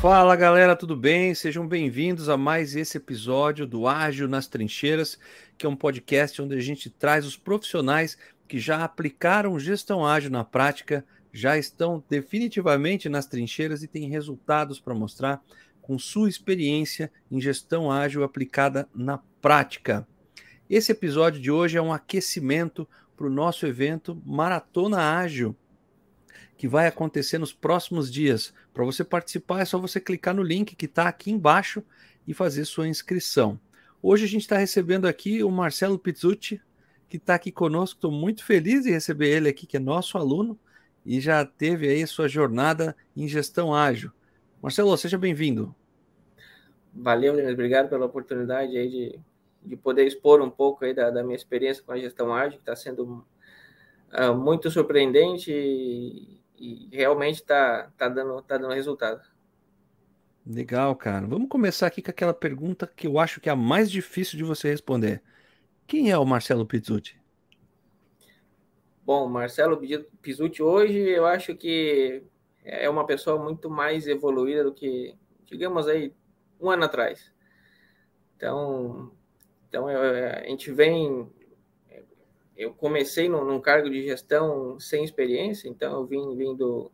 Fala galera, tudo bem? Sejam bem-vindos a mais esse episódio do Ágil nas Trincheiras, que é um podcast onde a gente traz os profissionais que já aplicaram gestão ágil na prática, já estão definitivamente nas trincheiras e têm resultados para mostrar com sua experiência em gestão ágil aplicada na prática. Esse episódio de hoje é um aquecimento para o nosso evento Maratona Ágil que vai acontecer nos próximos dias. Para você participar, é só você clicar no link que está aqui embaixo e fazer sua inscrição. Hoje a gente está recebendo aqui o Marcelo Pizzucci, que está aqui conosco. Estou muito feliz de receber ele aqui, que é nosso aluno e já teve aí sua jornada em gestão ágil. Marcelo, seja bem-vindo. Valeu, Denis. Obrigado pela oportunidade aí de, de poder expor um pouco aí da, da minha experiência com a gestão ágil, que está sendo uh, muito surpreendente e realmente está tá dando, tá dando resultado. Legal, cara. Vamos começar aqui com aquela pergunta que eu acho que é a mais difícil de você responder. Quem é o Marcelo Pizzuti? Bom, Marcelo Pizzuti hoje eu acho que é uma pessoa muito mais evoluída do que, digamos aí, um ano atrás. Então, então eu, a gente vem eu comecei num, num, cargo de gestão sem experiência, então eu vim vindo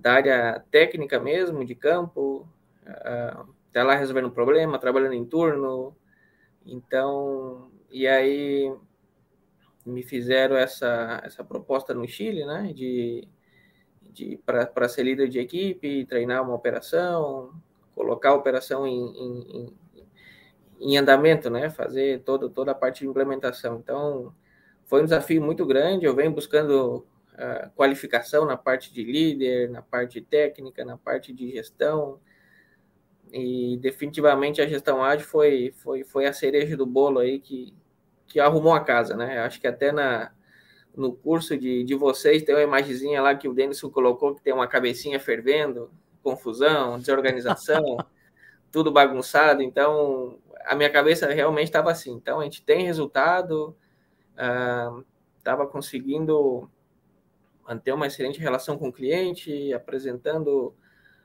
da área técnica mesmo, de campo, uh, lá resolvendo um problema, trabalhando em turno. Então, e aí me fizeram essa, essa proposta no Chile, né, de, de para ser líder de equipe, treinar uma operação, colocar a operação em, em, em andamento, né, fazer todo, toda a parte de implementação. Então, foi um desafio muito grande. Eu venho buscando uh, qualificação na parte de líder, na parte técnica, na parte de gestão. E definitivamente a gestão ágil foi, foi, foi a cereja do bolo aí que, que arrumou a casa, né? Acho que até na, no curso de, de vocês tem uma imagenzinha lá que o Denison colocou que tem uma cabecinha fervendo, confusão, desorganização, tudo bagunçado. Então, a minha cabeça realmente estava assim. Então, a gente tem resultado, estava uh, conseguindo manter uma excelente relação com o cliente, apresentando,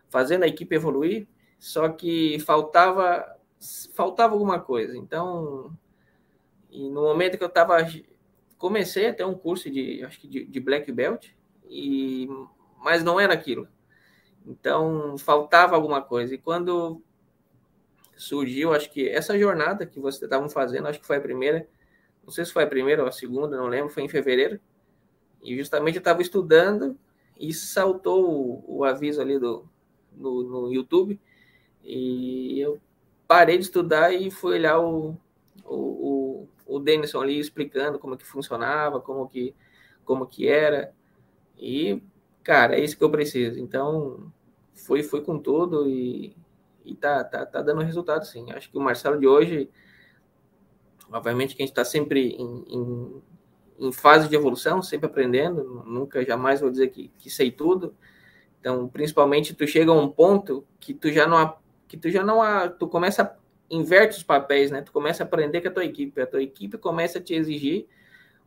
fazendo a equipe evoluir, só que faltava faltava alguma coisa. Então, no momento que eu estava comecei a ter um curso de acho que de, de black belt e mas não era aquilo. Então, faltava alguma coisa. E quando surgiu, acho que essa jornada que vocês estavam fazendo, acho que foi a primeira, não sei se foi a primeira ou a segunda, não lembro, foi em fevereiro. E justamente eu estava estudando e saltou o, o aviso ali do, no, no, YouTube. E eu parei de estudar e fui olhar o, o, o, o Denison ali explicando como que funcionava, como que, como que era. E, cara, é isso que eu preciso. Então, fui, fui com tudo e, e tá, tá, tá dando resultado, sim. Acho que o Marcelo de hoje Obviamente que a gente está sempre em, em, em, fase de evolução, sempre aprendendo, nunca jamais vou dizer que, que sei tudo. Então, principalmente, tu chega a um ponto que tu já não que tu já não tu começa inverte os papéis, né? Tu começa a aprender com a tua equipe, a tua equipe começa a te exigir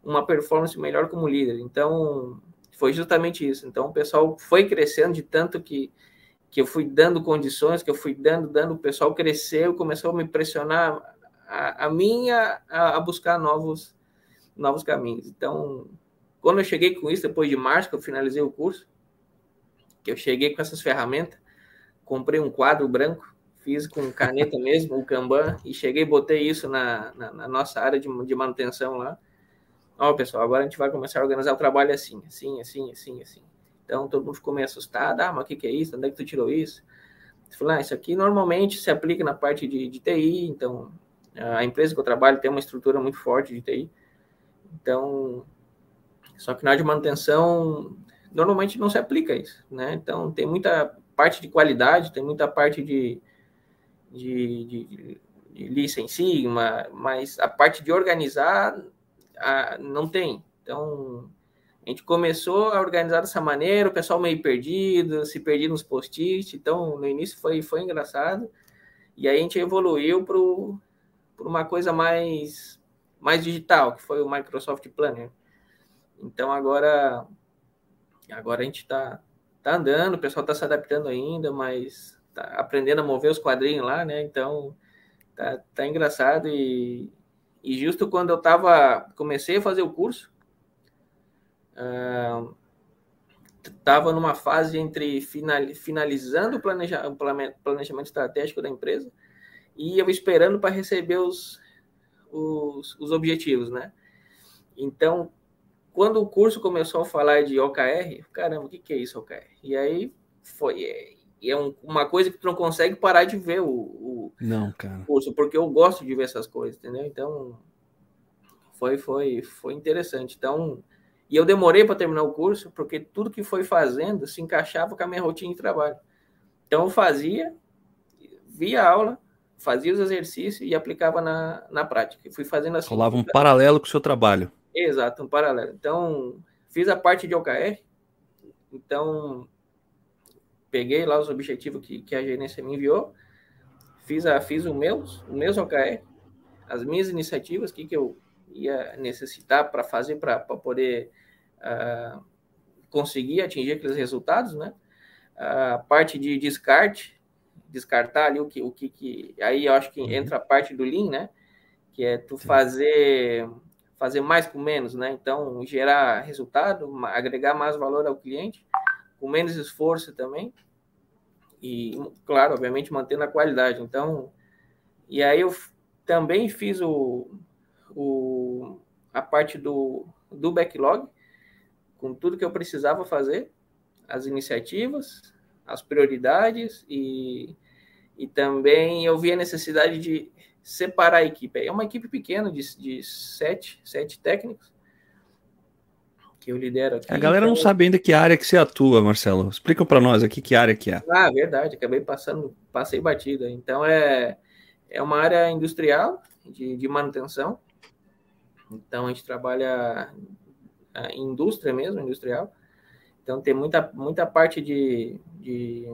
uma performance melhor como líder. Então, foi justamente isso. Então, o pessoal foi crescendo de tanto que que eu fui dando condições, que eu fui dando, dando, o pessoal cresceu, começou a me pressionar a, a minha a, a, buscar novos, novos caminhos. Então, quando eu cheguei com isso, depois de março, que eu finalizei o curso, que eu cheguei com essas ferramentas, comprei um quadro branco, fiz com caneta mesmo, o Kanban, e cheguei e botei isso na, na, na nossa área de, de manutenção lá. Ó, pessoal, agora a gente vai começar a organizar o trabalho assim, assim, assim, assim, assim. Então, todo mundo ficou meio assustado. Ah, mas o que, que é isso? Onde é que tu tirou isso? Falei, ah, isso aqui normalmente se aplica na parte de, de TI, então a empresa que eu trabalho tem uma estrutura muito forte de TI. Então, só que na área de manutenção, normalmente não se aplica isso, né? Então, tem muita parte de qualidade, tem muita parte de, de, de, de mas a parte de organizar a, não tem. Então, a gente começou a organizar dessa maneira, o pessoal meio perdido, se perdia nos post-it. Então, no início foi, foi engraçado. E aí a gente evoluiu para por uma coisa mais, mais digital, que foi o Microsoft Planner. Então agora, agora a gente está tá andando, o pessoal está se adaptando ainda, mas tá aprendendo a mover os quadrinhos lá, né? Então tá, tá engraçado e, e justo quando eu tava comecei a fazer o curso, uh, tava numa fase entre final, finalizando o, planeja, planejamento estratégico da empresa e eu esperando para receber os, os, os objetivos, né? Então, quando o curso começou a falar de OKR, caramba, o que, que é isso, OKR? E aí foi. É, é um, uma coisa que tu não consegue parar de ver o, o, não, cara. curso, porque eu gosto de ver essas coisas, entendeu? Então, foi, foi, foi interessante. Então, e eu demorei para terminar o curso, porque tudo que foi fazendo se encaixava com a minha rotina de trabalho. Então, eu fazia, via aula, fazia os exercícios e aplicava na, na prática. fui fazendo assim. Rolava um paralelo com o seu trabalho. Exato, um paralelo. Então, fiz a parte de OKR. Então, peguei lá os objetivos que, que a gerência me enviou. Fiz, a, fiz o meus, o meus OKR, as minhas iniciativas, o que, que eu ia necessitar para fazer para poder uh, conseguir atingir aqueles resultados, né? A parte de descarte, descartar ali o que, o que, que aí eu acho que uhum. entra a parte do Lean, né? Que é tu fazer fazer mais com menos, né? Então, gerar resultado, agregar mais valor ao cliente, com menos esforço também. E, claro, obviamente, mantendo a qualidade. Então, e aí eu também fiz o, o, a parte do, do backlog, com tudo que eu precisava fazer, as iniciativas, as prioridades e, e também eu vi a necessidade de separar a equipe. É uma equipe pequena de, de sete, sete técnicos que eu lidero aqui. A galera então... não sabe ainda que área que você atua, Marcelo. Explica para nós aqui que área que é. Ah, verdade. Acabei passando, passei batida. Então é, é uma área industrial de, de manutenção. Então a gente trabalha em indústria mesmo, industrial. Então tem muita, muita parte de, de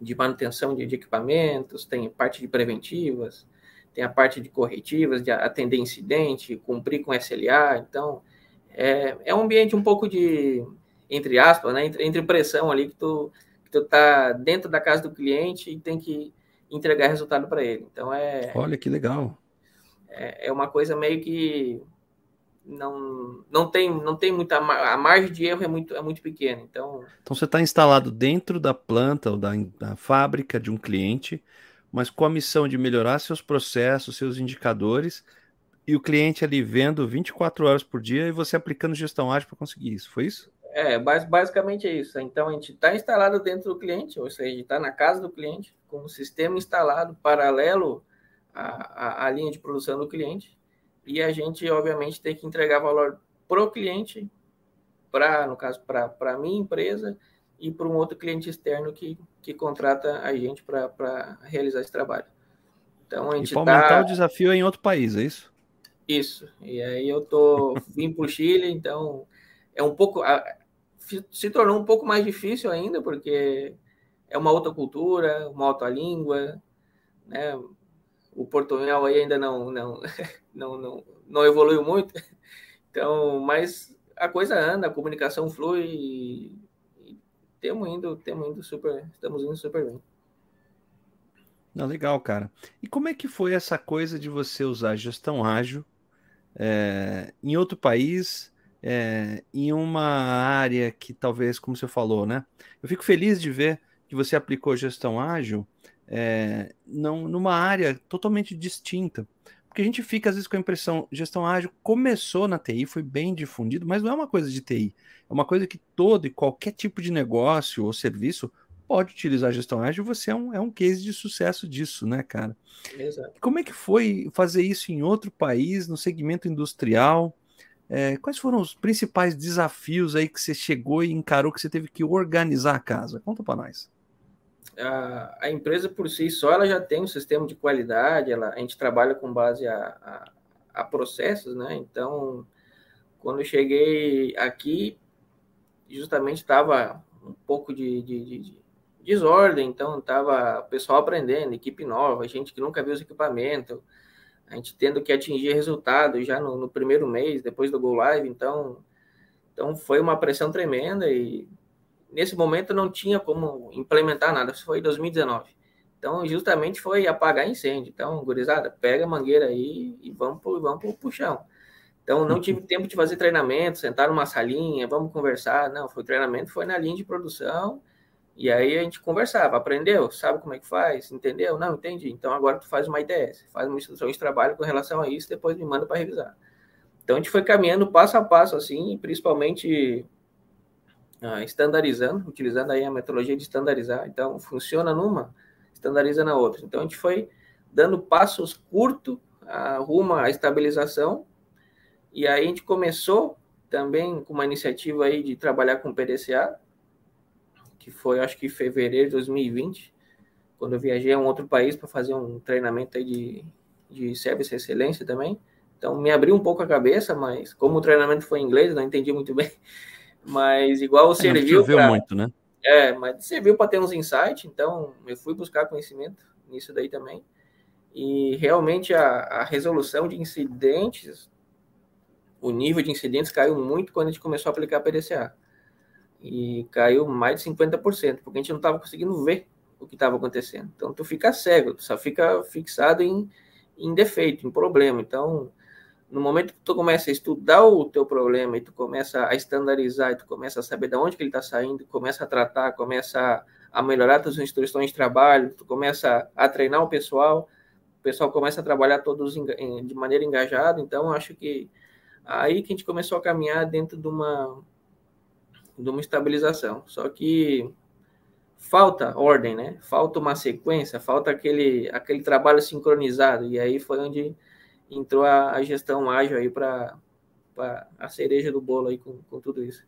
de manutenção de, de, equipamentos, tem parte de preventivas, tem a parte de corretivas, de atender incidente, cumprir com SLA. Então, é, é um ambiente um pouco de, entre aspas, né, entre, entre pressão ali, que tu, que tu tá dentro da casa do cliente e tem que entregar resultado para ele. Então, é... Olha, que legal. É, é uma coisa meio que não, não tem não tem muita a margem de erro é muito é muito pequena então então você está instalado dentro da planta ou da, da fábrica de um cliente mas com a missão de melhorar seus processos seus indicadores e o cliente ali vendo 24 horas por dia e você aplicando gestão ágil para conseguir isso foi isso? É basicamente é isso. Então a gente está instalado dentro do cliente ou seja está na casa do cliente com o sistema instalado paralelo à, à, à linha de produção do cliente e a gente, obviamente, tem que entregar valor para o cliente, para, no caso, para a minha empresa e para um outro cliente externo que, que contrata a gente para realizar esse trabalho. Então, a gente e para aumentar tá... o desafio é em outro país, é isso? Isso. E aí eu tô vim para o Chile, então é um pouco se tornou um pouco mais difícil ainda porque é uma outra cultura, uma outra língua, né? O portunhol aí ainda não, não, não, não, não evoluiu muito. Então, mas a coisa anda, a comunicação flui temos indo, temos indo super, estamos indo super bem. Não, legal, cara. E como é que foi essa coisa de você usar gestão ágil é, em outro país, é, em uma área que talvez, como você falou, né? Eu fico feliz de ver que você aplicou gestão ágil é, não, numa área totalmente distinta. Porque a gente fica, às vezes, com a impressão, gestão ágil começou na TI, foi bem difundido, mas não é uma coisa de TI. É uma coisa que todo e qualquer tipo de negócio ou serviço pode utilizar a gestão ágil. Você é um, é um case de sucesso disso, né, cara? Exato. Como é que foi fazer isso em outro país, no segmento industrial? É, quais foram os principais desafios aí que você chegou e encarou que você teve que organizar a casa? Conta para nós a, a, empresa por si só ela já tem um sistema de qualidade, ela, a gente trabalha com base a, a, a processos, né? Então, quando eu cheguei aqui, justamente estava um pouco de, de, de, desordem, então estava o pessoal aprendendo, equipe nova, gente que nunca viu os equipamentos, a gente tendo que atingir resultado já no, no primeiro mês, depois do Go Live, então, então foi uma pressão tremenda e nesse momento não tinha como implementar nada, isso foi em 2019. Então, justamente foi apagar incêndio. Então, gurizada, pega a mangueira aí e vamos pro, vamos pro puxão. Então, não tive tempo de fazer treinamento, sentar numa salinha, vamos conversar. Não, foi treinamento, foi na linha de produção. E aí a gente conversava, aprendeu, sabe como é que faz, entendeu? Não, entendi. Então agora tu faz uma IDS, faz uma instrução de trabalho com relação a isso, depois me manda para revisar. Então a gente foi caminhando passo a passo assim, principalmente ah, estandarizando, utilizando aí a metodologia de estandarizar. Então funciona numa, estandariza na outra. Então a gente foi dando passos curtos ah, rumo à estabilização. E aí a gente começou também com uma iniciativa aí de trabalhar com PDCA, que foi acho que em fevereiro de 2020, quando eu viajei a um outro país para fazer um treinamento aí de, de service excelência também. Então me abriu um pouco a cabeça, mas como o treinamento foi em inglês, não entendi muito bem. Mas igual é, serviu. Pra... muito, né? É, mas serviu para ter uns insights, então eu fui buscar conhecimento nisso daí também. E realmente a, a resolução de incidentes, o nível de incidentes caiu muito quando a gente começou a aplicar PDCA. E caiu mais de 50%, porque a gente não estava conseguindo ver o que estava acontecendo. Então tu fica cego, tu só fica fixado em, em defeito, em problema. Então, no momento que tu começa a estudar o teu problema e tu começa a estandarizar, e tu começa a saber de onde que ele está saindo, começa a tratar, começa a melhorar tuas instruções de trabalho, tu começa a treinar o pessoal, o pessoal começa a trabalhar todos de maneira engajada, então acho que aí que a gente começou a caminhar dentro de uma de uma estabilização. Só que falta ordem, né? Falta uma sequência, falta aquele aquele trabalho sincronizado e aí foi onde entrou a, a gestão ágil aí para a cereja do bolo aí com, com tudo isso.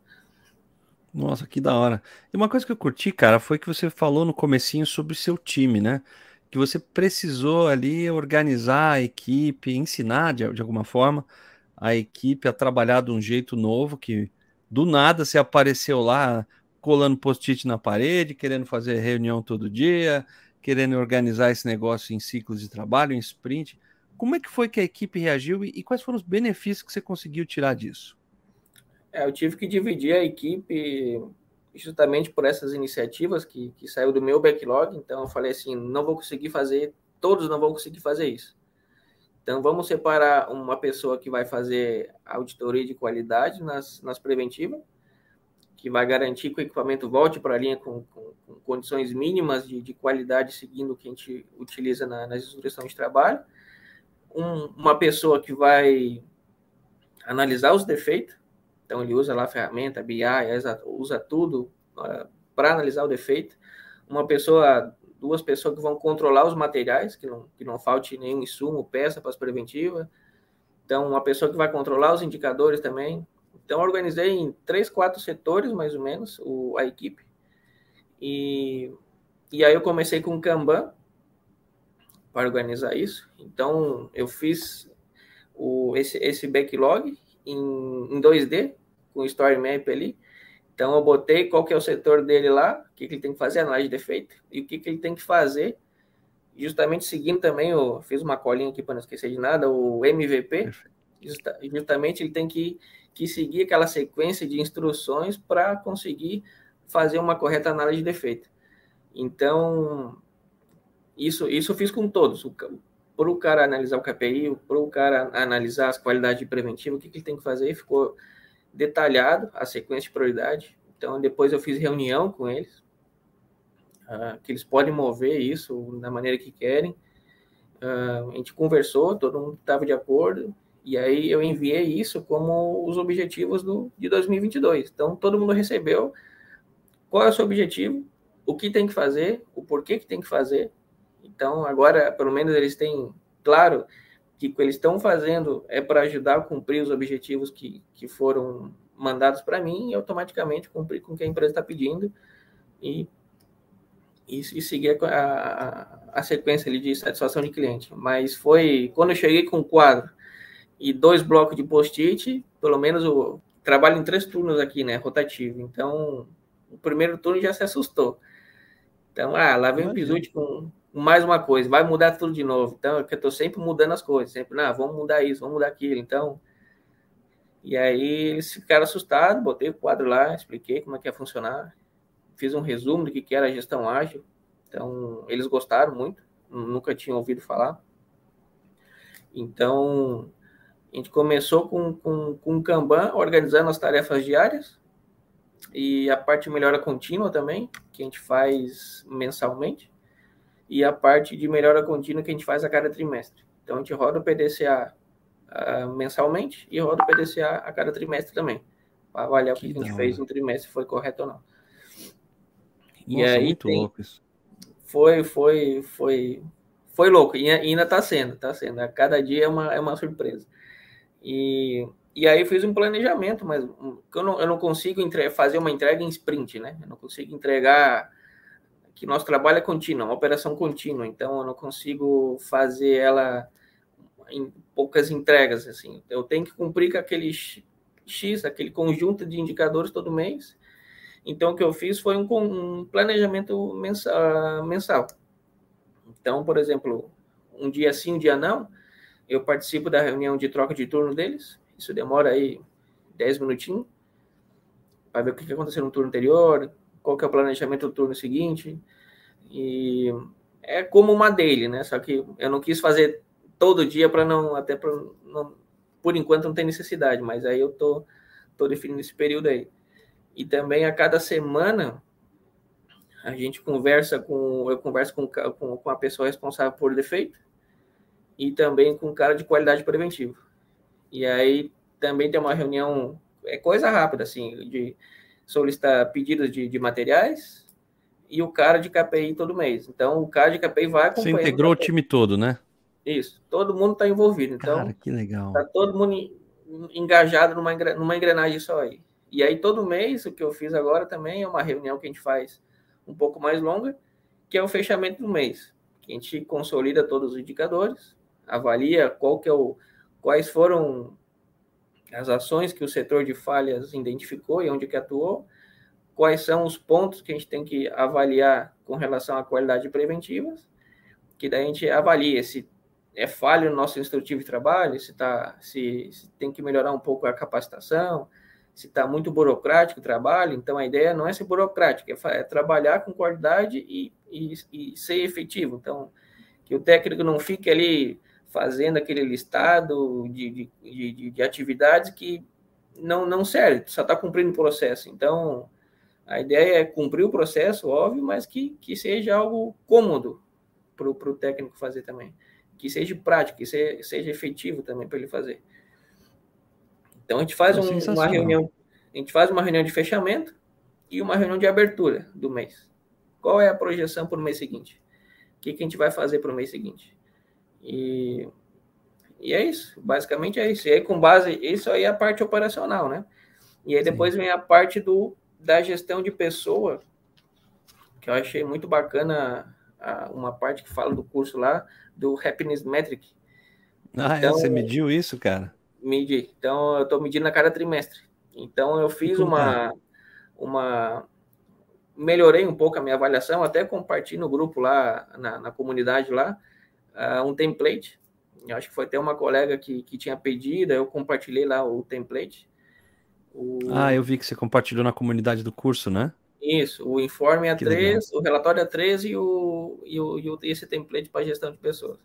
Nossa, que da hora. E uma coisa que eu curti, cara, foi que você falou no comecinho sobre o seu time, né? Que você precisou ali organizar a equipe, ensinar de, de alguma forma a equipe a trabalhar de um jeito novo, que do nada você apareceu lá colando post-it na parede, querendo fazer reunião todo dia, querendo organizar esse negócio em ciclos de trabalho, em sprint. Como é que foi que a equipe reagiu e, quais foram os benefícios que você conseguiu tirar disso? É, eu tive que dividir a equipe justamente por essas iniciativas que, que saiu do meu backlog. Então, eu falei assim: não vou conseguir fazer, todos não vão conseguir fazer isso. Então, vamos separar uma pessoa que vai fazer auditoria de qualidade nas, nas preventivas, que vai garantir que o equipamento volte para a linha com, com, com, condições mínimas de, de, qualidade, seguindo o que a gente utiliza na, nas instruções de trabalho um, uma pessoa que vai analisar os defeitos, então ele usa lá a ferramenta BI, usa tudo uh, para analisar o defeito. Uma pessoa, duas pessoas que vão controlar os materiais, que não, que não falte nenhum insumo, peça para as preventivas. Então, uma pessoa que vai controlar os indicadores também. Então, organizei em três, quatro setores, mais ou menos, o, a equipe. E, e aí eu comecei com o Kanban, para organizar isso. Então, eu fiz o, esse, esse backlog em, em 2D, com Story Map ali. Então, eu botei qual que é o setor dele lá, o que, que ele tem que fazer, análise de defeito, e o que, que ele tem que fazer, justamente seguindo também, eu fiz uma colinha aqui para não esquecer de nada, o MVP, justa, justamente ele tem que, que seguir aquela sequência de instruções para conseguir fazer uma correta análise de defeito. Então, isso, isso eu fiz com todos. Para o cara analisar o KPI, para o cara analisar as qualidades preventivas, o que, que ele tem que fazer, ficou detalhado a sequência de prioridade. Então, depois eu fiz reunião com eles, uh, que eles podem mover isso da maneira que querem. Uh, a gente conversou, todo mundo estava de acordo, e aí eu enviei isso como os objetivos do, de 2022. Então, todo mundo recebeu qual é o seu objetivo, o que tem que fazer, o porquê que tem que fazer, então, agora, pelo menos, eles têm claro que o que eles estão fazendo é para ajudar a cumprir os objetivos que, que foram mandados para mim e automaticamente cumprir com o que a empresa está pedindo e, e, e, seguir a, a, a sequência ali de satisfação de cliente. Mas foi quando eu cheguei com o quadro e dois blocos de post-it, pelo menos eu trabalho em três turnos aqui, né, rotativo. Então, o primeiro turno já se assustou. Então, ah, lá vem o Pizzuti com mais uma coisa, vai mudar tudo de novo. Então, é que eu estou sempre mudando as coisas, sempre, não, vamos mudar isso, vamos mudar aquilo. Então, e aí eles ficaram assustados, botei o quadro lá, expliquei como é que ia funcionar. fiz um resumo do que era a gestão ágil. Então, eles gostaram muito, nunca tinham ouvido falar. Então, a gente começou com, com, com o Kanban, organizando as tarefas diárias, e a parte melhora contínua também, que a gente faz mensalmente, e a parte de melhora contínua que a gente faz a cada trimestre. Então, a gente roda o PDCA uh, mensalmente e roda o PDCA a cada trimestre também, para avaliar que o que a gente fez no trimestre foi correto ou não. E Nossa, aí muito tem, louco isso. Foi, foi, foi, foi louco. E ainda está sendo, está sendo. A cada dia é uma, é uma surpresa. E, e aí fiz um planejamento, mas eu não, eu não consigo entre, fazer uma entrega em sprint, né? Eu não consigo entregar que nosso trabalho é contínuo, uma operação contínua, então eu não consigo fazer ela em poucas entregas, assim. Eu tenho que cumprir com aquele X, aquele conjunto de indicadores todo mês. Então, o que eu fiz foi um, um planejamento mensal, mensal. Então, por exemplo, um dia sim, um dia não, eu participo da reunião de troca de turno deles. Isso demora aí 10 minutinhos para ver o que aconteceu no turno anterior, qual que é o planejamento do turno seguinte. E é como uma dele, né? Só que eu não quis fazer todo dia para não, até para não, por enquanto não tem necessidade, mas aí eu tô, tô definindo esse período aí. E também a cada semana a gente conversa com, eu converso com, com, com a pessoa responsável por defeito e também com o cara de qualidade preventiva. E aí também tem uma reunião, é coisa rápida, assim, de solicitar pedidos de, de materiais e o cara de KPI todo mês. Então, o cara de KPI vai acompanhando. Você integrou o time todo, né? Isso, todo mundo está envolvido. Então, cara, que legal. Está todo mundo engajado numa, numa engrenagem só aí. E aí, todo mês, o que eu fiz agora também é uma reunião que a gente faz um pouco mais longa, que é o fechamento do mês. Que a gente consolida todos os indicadores, avalia qual que é o, quais foram as ações que o setor de falhas identificou e onde que atuou, quais são os pontos que a gente tem que avaliar com relação à qualidade preventiva, que daí a gente avalia se é falho no nosso instrutivo de trabalho, se, tá, se, se tem que melhorar um pouco a capacitação, se está muito burocrático o trabalho, então a ideia não é ser burocrático, é, é trabalhar com qualidade e, e, e, ser efetivo. Então, que o técnico não fique ali fazendo aquele listado de, de, de, de atividades que não, não serve, só está cumprindo o processo. Então, a ideia é cumprir o processo, óbvio, mas que, que seja algo cômodo para o técnico fazer também. Que seja prático, que seja, seja efetivo também para ele fazer. Então a gente faz um, uma reunião, a gente faz uma reunião de fechamento e uma reunião de abertura do mês. Qual é a projeção para o mês seguinte? O que, que a gente vai fazer para o mês seguinte? E, e é isso, basicamente é isso. E aí, com base, isso aí é a parte operacional, né? E aí depois Sim. vem a parte do, da gestão de pessoa, que eu achei muito bacana a, uma parte que fala do curso lá, do Happiness Metric. Ah, é? então, você mediu isso, cara? Medi. Então, eu estou medindo a cada trimestre. Então, eu fiz uma, uma. Melhorei um pouco a minha avaliação, até compartilhei no grupo lá, na, na comunidade lá, uh, um template. Eu acho que foi até uma colega que, que tinha pedido, eu compartilhei lá o template. O... Ah, eu vi que você compartilhou na comunidade do curso, né? Isso, o informe A3, o relatório A3 e, o, e, o, e o, esse template para gestão de pessoas.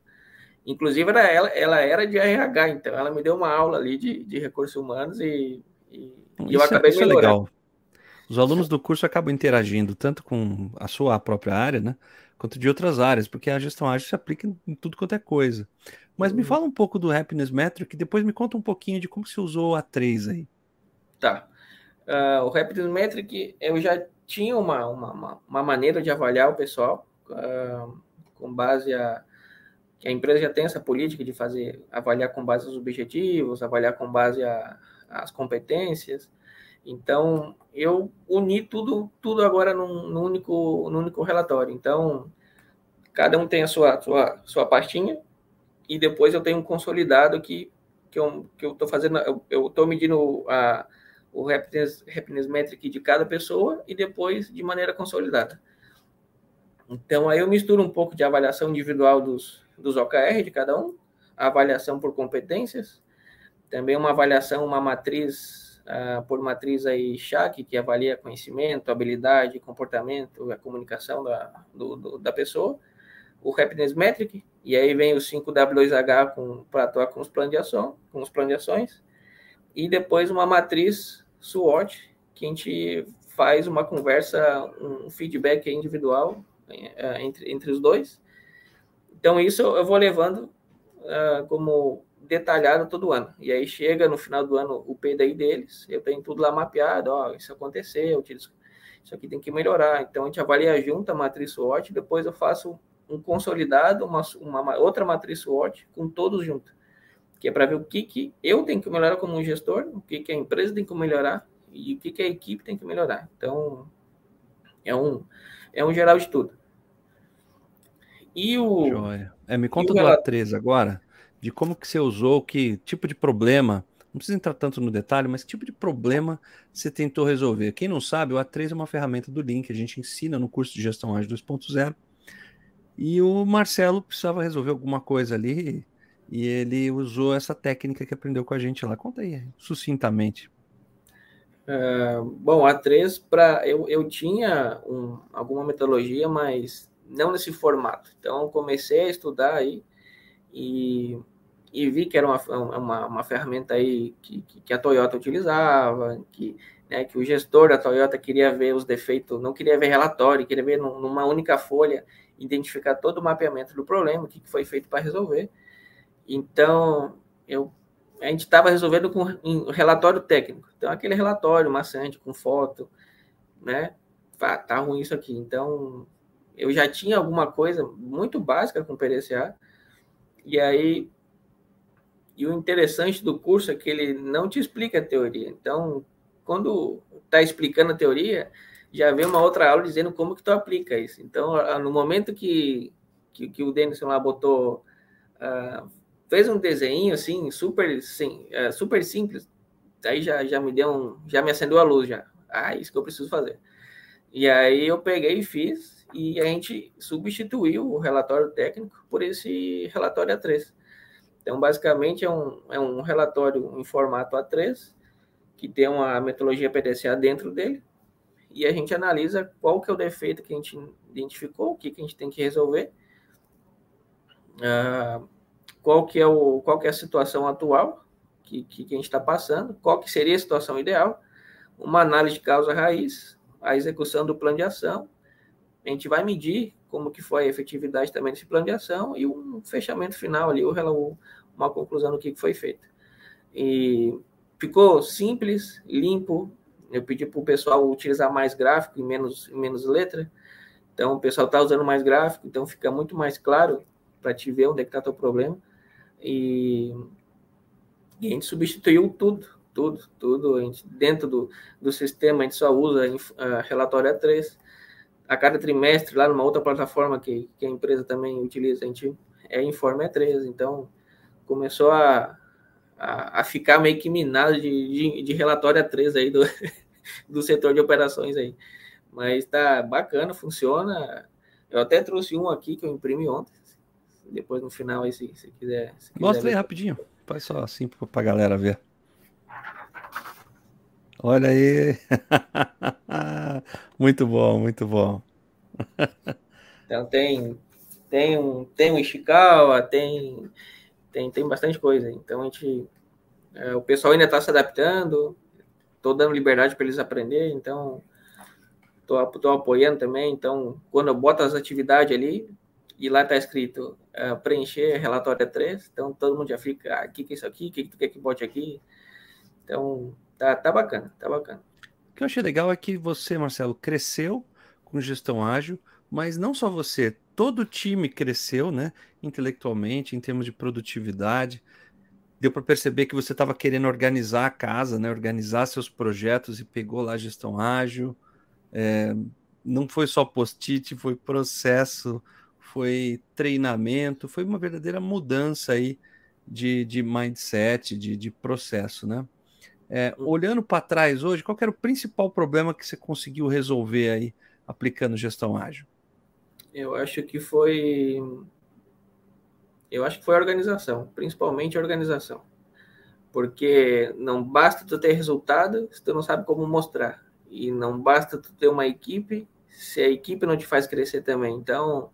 Inclusive, era, ela, ela era de RH, então ela me deu uma aula ali de, de recursos humanos e, e, e eu acabei é, isso é legal. Os alunos do curso acabam interagindo tanto com a sua própria área, né? Quanto de outras áreas, porque a gestão ágil se aplica em tudo quanto é coisa. Mas me uhum. fala um pouco do Happiness Metric, depois me conta um pouquinho de como se usou a 3 aí. Tá. Uh, o Happiness Metric, eu já tinha uma, uma, uma maneira de avaliar o pessoal, uh, com base a que a empresa já tem essa política de fazer avaliar com base nos objetivos, avaliar com base a, as competências. Então, eu uni tudo, tudo agora num, num, único, num único relatório. Então, cada um tem a sua, sua, sua pastinha e depois eu tenho um consolidado que, que eu estou que eu fazendo, eu estou medindo a, o happiness, happiness metric de cada pessoa e depois de maneira consolidada. Então, aí eu misturo um pouco de avaliação individual dos, dos OKR de cada um, avaliação por competências, também uma avaliação, uma matriz uh, por matriz aí SHAC, que avalia conhecimento, habilidade, comportamento, a comunicação da, do, do, da pessoa, o Happiness Metric, e aí vem o 5W2H para atuar com os planos de ação, com os planos de ações, e depois uma matriz SWOT, que a gente faz uma conversa, um feedback individual uh, entre, entre os dois. Então, isso eu vou levando uh, como detalhado todo ano. E aí chega no final do ano o PDI deles, eu tenho tudo lá mapeado, ó, isso aconteceu, isso aqui tem que melhorar. Então a gente avalia junto a matriz SWOT, depois eu faço um consolidado, uma, uma outra matriz SWOT com todos juntos. Que é para ver o que, que eu tenho que melhorar como gestor, o que, que a empresa tem que melhorar e o que, que a equipe tem que melhorar. Então, é um, é um geral de tudo. E o. Joia. É, me conta do A3 agora de como que você usou, que tipo de problema, não precisa entrar tanto no detalhe, mas que tipo de problema você tentou resolver. Quem não sabe, o A3 é uma ferramenta do Link, a gente ensina no curso de gestão ágil 2.0, e o Marcelo precisava resolver alguma coisa ali, e ele usou essa técnica que aprendeu com a gente lá. Conta aí, sucintamente. Uh, bom, A3, pra, eu, eu tinha um, alguma metodologia, mas não nesse formato. Então, comecei a estudar aí, e, e vi que era uma, uma, uma ferramenta aí que, que, a Toyota utilizava, que, né, que o gestor da Toyota queria ver os defeitos, não queria ver relatório, queria ver numa única folha, identificar todo o mapeamento do problema, o que foi feito para resolver. Então, eu, a gente estava resolvendo com um relatório técnico. Então, aquele relatório maçante, com foto, né? Ah, tá ruim isso aqui. Então, eu já tinha alguma coisa muito básica com o PDCA, e aí, e o interessante do curso é que ele não te explica a teoria. Então, quando está explicando a teoria, já vem uma outra aula dizendo como que tu aplica isso. Então, no momento que, que, que o Denison lá botou, uh, fez um desenho assim, super, sim, uh, super simples, aí já, já me deu um, já me acendeu a luz já. Ah, isso que eu preciso fazer. E aí eu peguei e fiz, e a gente substituiu o relatório técnico por esse relatório A3. Então, basicamente, é um, é um relatório em formato A3, que tem uma metodologia PDCA dentro dele, e a gente analisa qual que é o defeito que a gente identificou, o que, que a gente tem que resolver, uh, qual, que é o, qual que é a situação atual que, que, que a gente está passando, qual que seria a situação ideal, uma análise de causa raiz, a execução do plano de ação a gente vai medir como que foi a efetividade também desse plano de ação e um fechamento final ali, uma conclusão do que foi feito. E ficou simples, limpo. Eu pedi para o pessoal utilizar mais gráfico e menos, menos letra. Então, o pessoal está usando mais gráfico, então fica muito mais claro para te ver onde é que está o problema. E, e, a gente substituiu tudo, tudo, tudo. A gente, dentro do, do sistema, a gente só usa a relatório A3 a cada trimestre, lá numa outra plataforma que, que a empresa também utiliza, a gente é Informe E3, então começou a, a, a, ficar meio que minado de, de, de relatório A3 aí do, do setor de operações aí. Mas tá bacana, funciona. Eu até trouxe um aqui que eu imprimi ontem. Depois no final aí, se, se quiser. Se quiser Mostra aí rapidinho. Faz só assim para a galera ver. Olha aí. muito bom, muito bom. então tem tem um tem um Ishikawa, tem tem tem bastante coisa. Então a gente é, o pessoal ainda está se adaptando. Estou dando liberdade para eles aprenderem, então estou apoiando também. Então, quando eu boto as atividades ali, e lá está escrito é, preencher relatório 3, então todo mundo já fica, ah, o que, que é isso aqui, o que, que tu quer que bote aqui? Então, Tá, tá bacana, tá bacana. Que eu achei legal é que você, Marcelo, cresceu com gestão ágil, mas não só você, todo o time cresceu, né, intelectualmente, em termos de produtividade. Deu para perceber que você estava querendo organizar a casa, né, organizar seus projetos e pegou lá a gestão ágil. É, não foi só post-it, foi processo, foi treinamento, foi uma verdadeira mudança aí de, de mindset, de, de processo, né? É, olhando para trás hoje, qual era o principal problema que você conseguiu resolver aí aplicando gestão ágil? Eu acho que foi eu acho que foi a organização, principalmente a organização. Porque não basta tu ter resultado se tu não sabe como mostrar. E não basta tu ter uma equipe se a equipe não te faz crescer também. Então,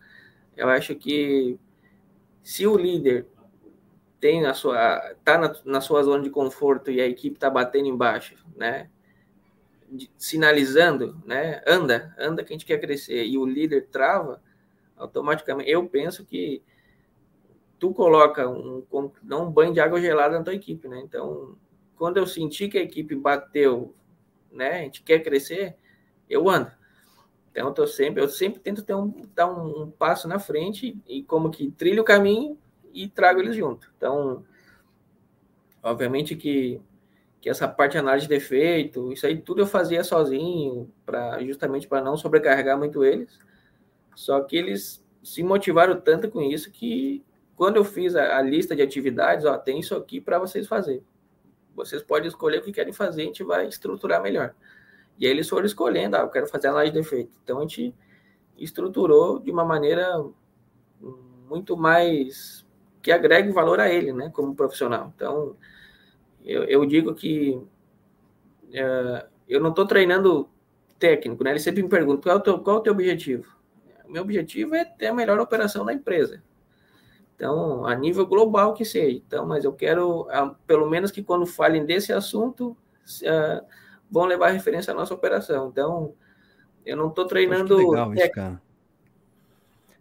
eu acho que se o líder tem a sua tá na, na sua zona de conforto e a equipe tá batendo embaixo, né? sinalizando, né? Anda, anda que a gente quer crescer e o líder trava, automaticamente eu penso que tu coloca um, não um banho de água gelada na tua equipe, né? Então, quando eu senti que a equipe bateu, né? A gente quer crescer, eu ando. Então, eu, tô sempre, eu sempre tento ter um, dar um, um, passo na frente e como que trilho o caminho e trago eles junto. Então, obviamente que, que essa parte de análise de defeito, isso aí tudo eu fazia sozinho, para justamente para não sobrecarregar muito eles. Só que eles se motivaram tanto com isso que quando eu fiz a, a lista de atividades, ó, tem isso aqui para vocês fazerem. Vocês podem escolher o que querem fazer, a gente vai estruturar melhor. E aí eles foram escolhendo, ah, eu quero fazer análise de defeito. Então a gente estruturou de uma maneira muito mais que agregue valor a ele, né, como profissional. Então eu, eu digo que é, eu não estou treinando técnico, né? Ele sempre me pergunta qual é o teu, qual é o teu objetivo. O meu objetivo é ter a melhor operação da empresa. Então, a nível global que seja. Então, mas eu quero, pelo menos que quando falem desse assunto, uh, vão levar referência à nossa operação. Então, eu não estou treinando. Legal isso, cara.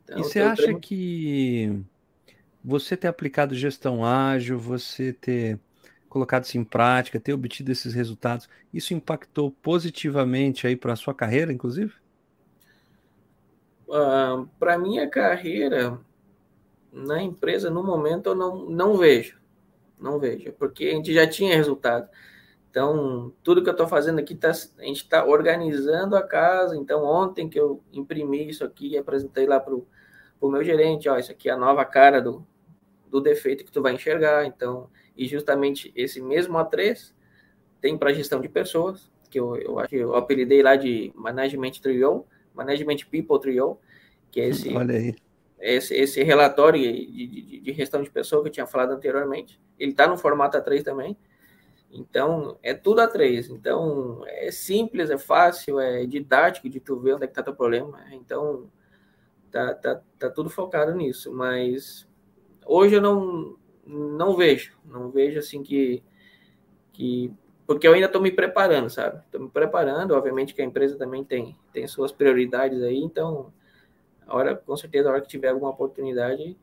Então, e você acha treino... que você ter aplicado gestão ágil, você ter colocado isso em prática, ter obtido esses resultados, isso impactou positivamente aí para a sua carreira, inclusive? Uh, ah, para minha carreira, na empresa, no momento, eu não, não vejo. Não vejo, porque a gente já tinha resultado. Então, tudo que eu estou fazendo aqui, tá, a gente está organizando a casa. Então, ontem que eu imprimi isso aqui e apresentei lá para o meu gerente, ó, isso aqui é a nova cara do, do defeito que tu vai enxergar. Então, e justamente esse mesmo A3 tem para gestão de pessoas, que eu, eu acho que eu apelidei lá de Management Trio, Management People Trio, que é esse esse, esse relatório de, de, de, gestão de pessoa que eu tinha falado anteriormente, ele está no formato A3 também. Então, é tudo A3. Então, é simples, é fácil, é didático de tu ver onde é que está teu problema. Então, tá, tá, tá tudo focado nisso. Mas hoje eu não, não vejo. Não vejo assim que... que porque eu ainda estou me preparando, sabe? Estou me preparando. Obviamente que a empresa também tem, tem suas prioridades aí. Então a hora, com certeza, a hora que tiver alguma oportunidade,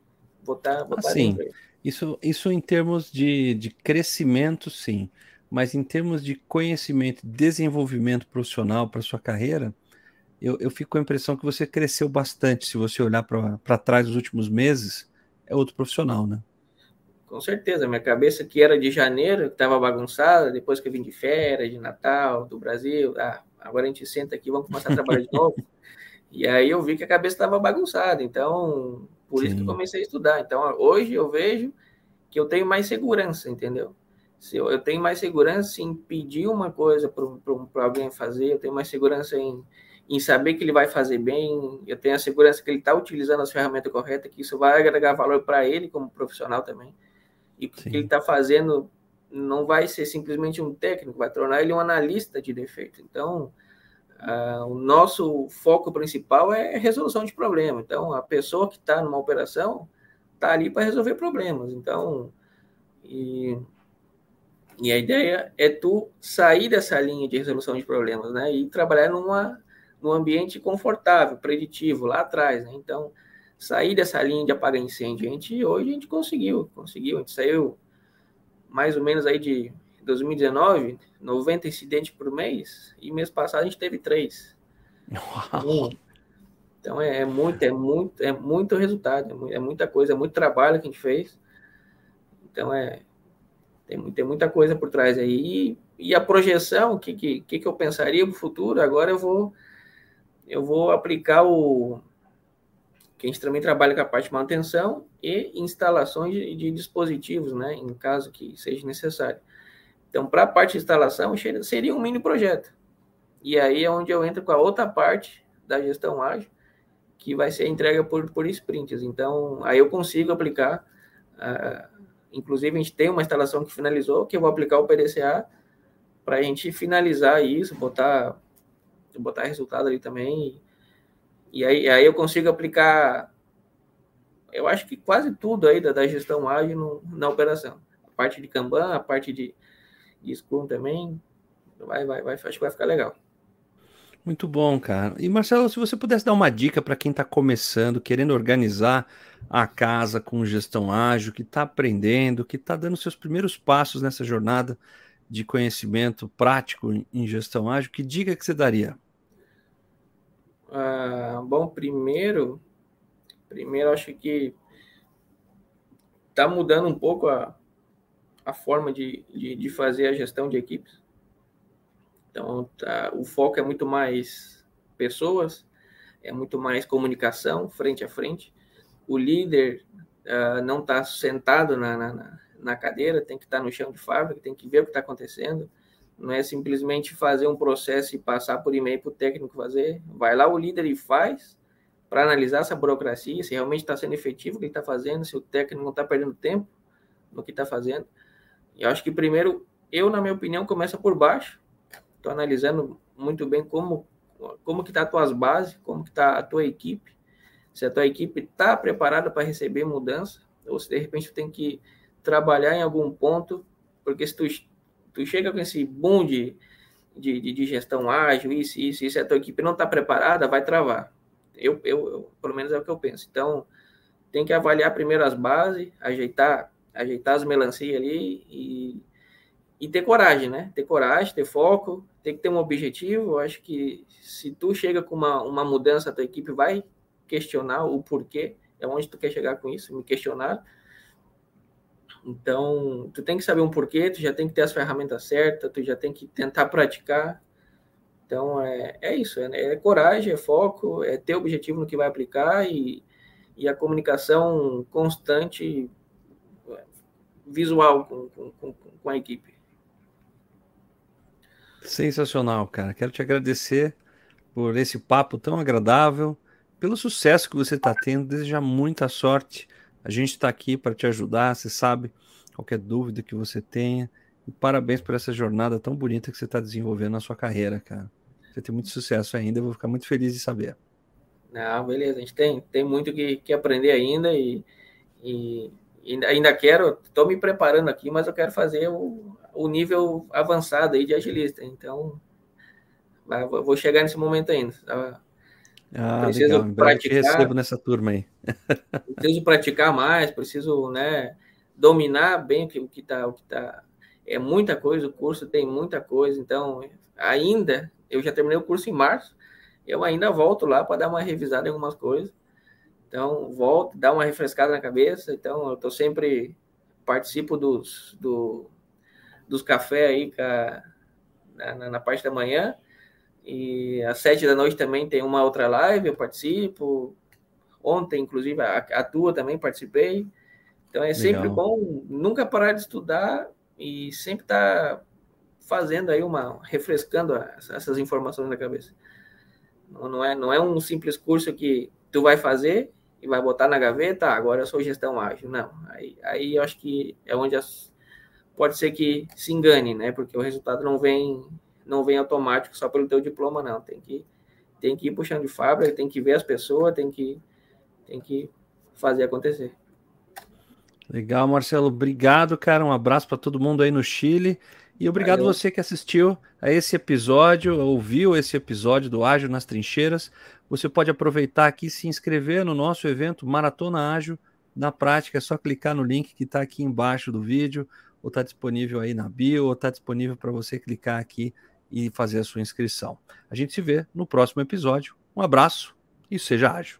botar, botar assim, isso, isso em termos de, de crescimento, sim. Mas em termos de conhecimento, desenvolvimento profissional para sua carreira, eu, eu fico com a impressão que você cresceu bastante. Se você olhar para trás nos últimos meses, é outro profissional, né? Com certeza. Minha cabeça que era de janeiro, estava bagunçada, depois que eu vim de férias, de Natal, do Brasil, ah, agora a gente senta aqui, vamos começar a trabalhar de novo. E aí eu vi que a cabeça estava bagunçada, então por Sim. isso que eu comecei a estudar. Então hoje eu vejo que eu tenho mais segurança, entendeu? Se eu, eu tenho mais segurança em pedir uma coisa para alguém fazer, eu tenho mais segurança em, em saber que ele vai fazer bem, eu tenho a segurança que ele está utilizando as ferramentas corretas, que isso vai agregar valor para ele como profissional também. E o que ele está fazendo não vai ser simplesmente um técnico, vai tornar ele um analista de defeito. Então, Uh, o nosso foco principal é resolução de problema. Então, a pessoa que está numa operação está ali para resolver problemas. Então, e, e, a ideia é tu sair dessa linha de resolução de problemas, né? E trabalhar numa, num ambiente confortável, preditivo, lá atrás, né? Então, sair dessa linha de apagar incêndio. A gente, hoje a gente conseguiu, conseguiu. A gente saiu mais ou menos aí de 2019, 90 incidentes por mês, e mês passado a gente teve três. Uau. Então é, é, muito, é muito, é muito resultado, é, é, muita coisa, é muito trabalho que a gente fez. Então é tem, tem muita coisa por trás aí. E, e a projeção, o que, que, que eu pensaria para o futuro? Agora eu vou eu vou aplicar o que a gente também trabalha com a parte de manutenção e instalações de, de dispositivos, né, em caso que seja necessário. Então, para a parte de instalação, seria um mini projeto. E aí é onde eu entro com a outra parte da gestão ágil, que vai ser entrega por, por sprints. Então, aí eu consigo aplicar uh, Inclusive, a gente tem uma instalação que finalizou, que eu vou aplicar o PDCA para a gente finalizar isso, botar, botar resultado ali também. E aí, aí eu consigo aplicar, eu acho que quase tudo aí da, da gestão ágil no, na operação. A parte de Kanban, a parte de, de Scrum também, vai, vai, vai, acho que vai ficar legal. Muito bom, cara. E Marcelo, se você pudesse dar uma dica para quem está começando, querendo organizar a casa com gestão ágil, que está aprendendo, que está dando seus primeiros passos nessa jornada de conhecimento prático em gestão ágil, que dica que você daria? Ah, bom, primeiro, primeiro acho que está mudando um pouco a, a forma de, de, de fazer a gestão de equipes. Então, tá, o foco é muito mais pessoas, é muito mais comunicação frente a frente. O líder uh, não está sentado na, na, cadeira, tem que estar no chão de fábrica, tem que ver o que está acontecendo. Não é simplesmente fazer um processo e passar por e-mail para o técnico fazer. Vai lá o líder e faz para analisar essa burocracia, se realmente está sendo efetivo o que ele está fazendo, se o técnico não está perdendo tempo no que está fazendo. Eu acho que primeiro, eu, na minha opinião, começa por baixo, Estou analisando muito bem como como que tá as tuas bases, como que tá a tua equipe, se a tua equipe está preparada para receber mudança, ou se de repente tem que trabalhar em algum ponto, porque se tu, tu chega com esse boom de, de, de gestão ágil, isso, isso, isso, a tua equipe não está preparada, vai travar. Eu, eu, eu, pelo menos é o que eu penso. Então, tem que avaliar primeiro as bases, ajeitar, ajeitar as melancias ali e, e ter coragem, né? Ter coragem, ter foco, tem que ter um objetivo. Eu acho que se tu chega com uma, uma mudança, a tua equipe vai questionar o porquê, é onde tu quer chegar com isso, me questionar. Então, tu tem que saber um porquê, tu já tem que ter as ferramentas certas, tu já tem que tentar praticar. Então, é, é isso, é, é coragem, é foco, é ter objetivo no que vai aplicar e, e a comunicação constante visual com, com, com a equipe. Sensacional, cara. Quero te agradecer por esse papo tão agradável, pelo sucesso que você está tendo, desejar muita sorte. A gente está aqui para te ajudar, você sabe, qualquer dúvida que você tenha. E parabéns por essa jornada tão bonita que você está desenvolvendo na sua carreira, cara. Você tem muito sucesso ainda, eu vou ficar muito feliz de saber. Não, beleza, a gente tem, tem muito que, que aprender ainda e, e ainda quero, estou me preparando aqui, mas eu quero fazer o, o nível avançado aí de agilista. Então, vou chegar nesse momento ainda. Tá? Ah, preciso legal. praticar. recebo nessa turma aí. preciso praticar mais, preciso, né, dominar bem o que, o que tá, o que tá. É muita coisa, o curso tem muita coisa, então ainda eu já terminei o curso em março, eu ainda volto lá para dar uma revisada em algumas coisas. Então, volto, dá uma refrescada na cabeça. Então, eu estou sempre participo dos, do, dos cafés aí na, na, parte da manhã. E às sete da noite também tem uma outra live, eu participo. Ontem, inclusive, a, a tua também participei. Então é Legal. sempre bom nunca parar de estudar e sempre estar tá fazendo aí uma refrescando essas informações na cabeça. Não, não, é, não é um simples curso que tu vai fazer e vai botar na gaveta, ah, agora eu sou gestão ágil. Não, aí, aí eu acho que é onde as, pode ser que se engane, né? Porque o resultado não vem não vem automático só pelo teu diploma, não. Tem que tem que ir puxando de fábrica, tem que ver as pessoas, tem que tem que fazer acontecer. Legal, Marcelo. Obrigado, cara. Um abraço para todo mundo aí no Chile. E obrigado Valeu. você que assistiu a esse episódio, ouviu esse episódio do Ágil nas Trincheiras. Você pode aproveitar aqui e se inscrever no nosso evento Maratona Ágil. Na prática, é só clicar no link que está aqui embaixo do vídeo, ou está disponível aí na bio, ou está disponível para você clicar aqui e fazer a sua inscrição. A gente se vê no próximo episódio. Um abraço e seja ágil.